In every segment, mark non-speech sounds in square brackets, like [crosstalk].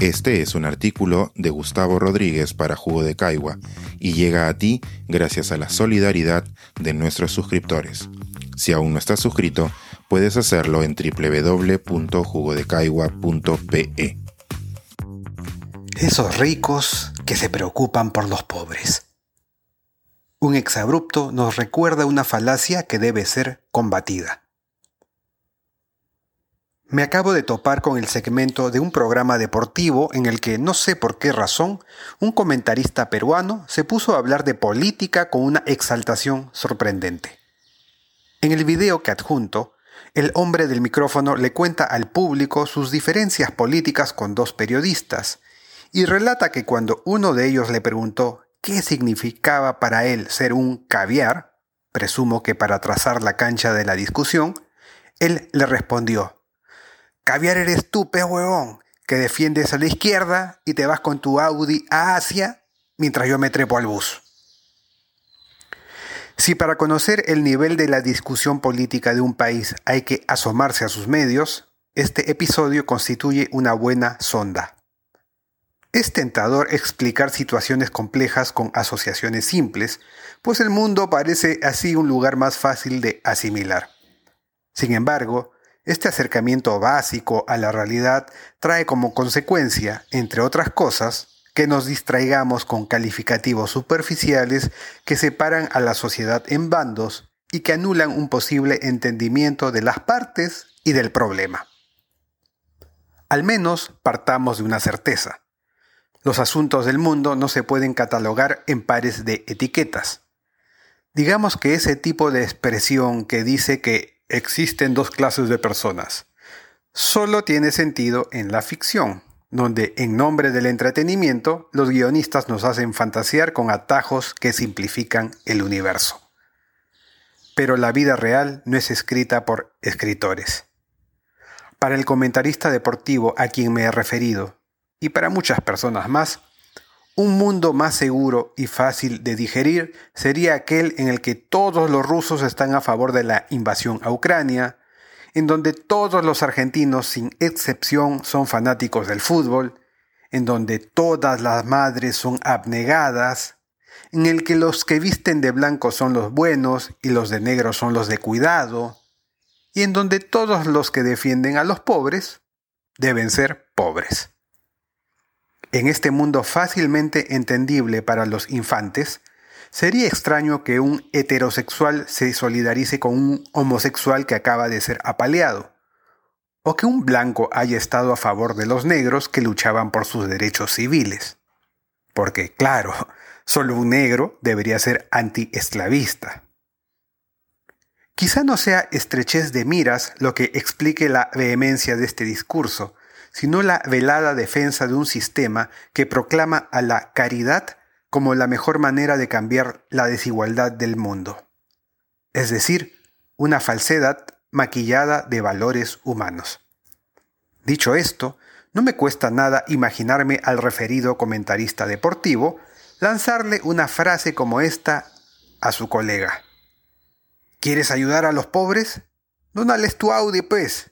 Este es un artículo de Gustavo Rodríguez para Jugo de Caigua y llega a ti gracias a la solidaridad de nuestros suscriptores. Si aún no estás suscrito, puedes hacerlo en www.jugodecaigua.pe. Esos ricos que se preocupan por los pobres. Un exabrupto nos recuerda una falacia que debe ser combatida. Me acabo de topar con el segmento de un programa deportivo en el que, no sé por qué razón, un comentarista peruano se puso a hablar de política con una exaltación sorprendente. En el video que adjunto, el hombre del micrófono le cuenta al público sus diferencias políticas con dos periodistas y relata que cuando uno de ellos le preguntó qué significaba para él ser un caviar, presumo que para trazar la cancha de la discusión, él le respondió, Caviar eres tú, pez huevón, que defiendes a la izquierda y te vas con tu Audi a Asia mientras yo me trepo al bus. Si para conocer el nivel de la discusión política de un país hay que asomarse a sus medios, este episodio constituye una buena sonda. Es tentador explicar situaciones complejas con asociaciones simples, pues el mundo parece así un lugar más fácil de asimilar. Sin embargo, este acercamiento básico a la realidad trae como consecuencia, entre otras cosas, que nos distraigamos con calificativos superficiales que separan a la sociedad en bandos y que anulan un posible entendimiento de las partes y del problema. Al menos partamos de una certeza. Los asuntos del mundo no se pueden catalogar en pares de etiquetas. Digamos que ese tipo de expresión que dice que existen dos clases de personas. Solo tiene sentido en la ficción, donde en nombre del entretenimiento los guionistas nos hacen fantasear con atajos que simplifican el universo. Pero la vida real no es escrita por escritores. Para el comentarista deportivo a quien me he referido, y para muchas personas más, un mundo más seguro y fácil de digerir sería aquel en el que todos los rusos están a favor de la invasión a Ucrania, en donde todos los argentinos sin excepción son fanáticos del fútbol, en donde todas las madres son abnegadas, en el que los que visten de blanco son los buenos y los de negro son los de cuidado, y en donde todos los que defienden a los pobres deben ser pobres. En este mundo fácilmente entendible para los infantes, sería extraño que un heterosexual se solidarice con un homosexual que acaba de ser apaleado, o que un blanco haya estado a favor de los negros que luchaban por sus derechos civiles. Porque, claro, [laughs] solo un negro debería ser antiesclavista. Quizá no sea estrechez de miras lo que explique la vehemencia de este discurso, sino la velada defensa de un sistema que proclama a la caridad como la mejor manera de cambiar la desigualdad del mundo. Es decir, una falsedad maquillada de valores humanos. Dicho esto, no me cuesta nada imaginarme al referido comentarista deportivo lanzarle una frase como esta a su colega. ¿Quieres ayudar a los pobres? Dónales tu Audi, pues.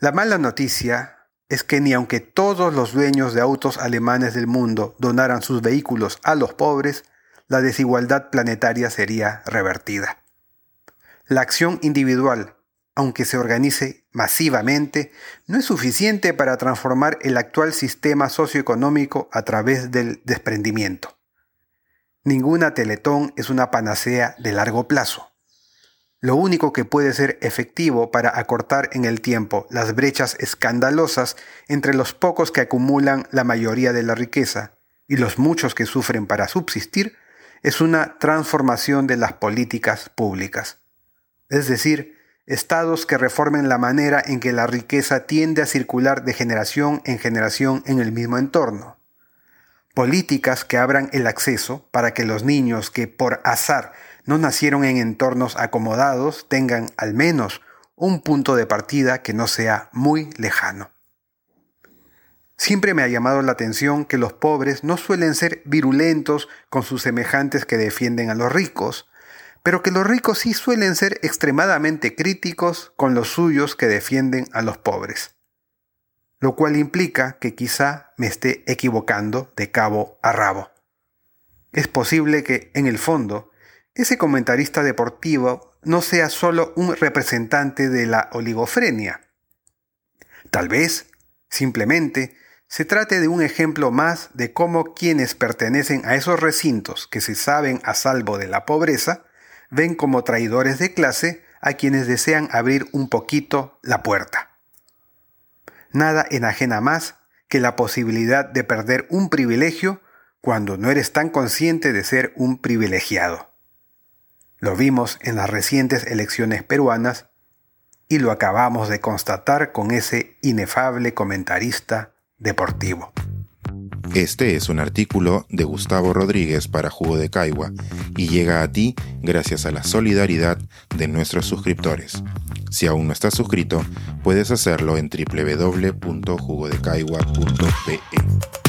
La mala noticia es que ni aunque todos los dueños de autos alemanes del mundo donaran sus vehículos a los pobres, la desigualdad planetaria sería revertida. La acción individual, aunque se organice masivamente, no es suficiente para transformar el actual sistema socioeconómico a través del desprendimiento. Ninguna teletón es una panacea de largo plazo. Lo único que puede ser efectivo para acortar en el tiempo las brechas escandalosas entre los pocos que acumulan la mayoría de la riqueza y los muchos que sufren para subsistir es una transformación de las políticas públicas. Es decir, estados que reformen la manera en que la riqueza tiende a circular de generación en generación en el mismo entorno. Políticas que abran el acceso para que los niños que por azar no nacieron en entornos acomodados tengan al menos un punto de partida que no sea muy lejano. Siempre me ha llamado la atención que los pobres no suelen ser virulentos con sus semejantes que defienden a los ricos, pero que los ricos sí suelen ser extremadamente críticos con los suyos que defienden a los pobres. lo cual implica que quizá me esté equivocando de cabo a rabo. Es posible que, en el fondo, ese comentarista deportivo no sea solo un representante de la oligofrenia. Tal vez, simplemente, se trate de un ejemplo más de cómo quienes pertenecen a esos recintos que se saben a salvo de la pobreza, ven como traidores de clase a quienes desean abrir un poquito la puerta. Nada enajena más que la posibilidad de perder un privilegio cuando no eres tan consciente de ser un privilegiado. Lo vimos en las recientes elecciones peruanas y lo acabamos de constatar con ese inefable comentarista deportivo. Este es un artículo de Gustavo Rodríguez para Jugo de Caigua y llega a ti gracias a la solidaridad de nuestros suscriptores. Si aún no estás suscrito, puedes hacerlo en www.jugodecaigua.pe.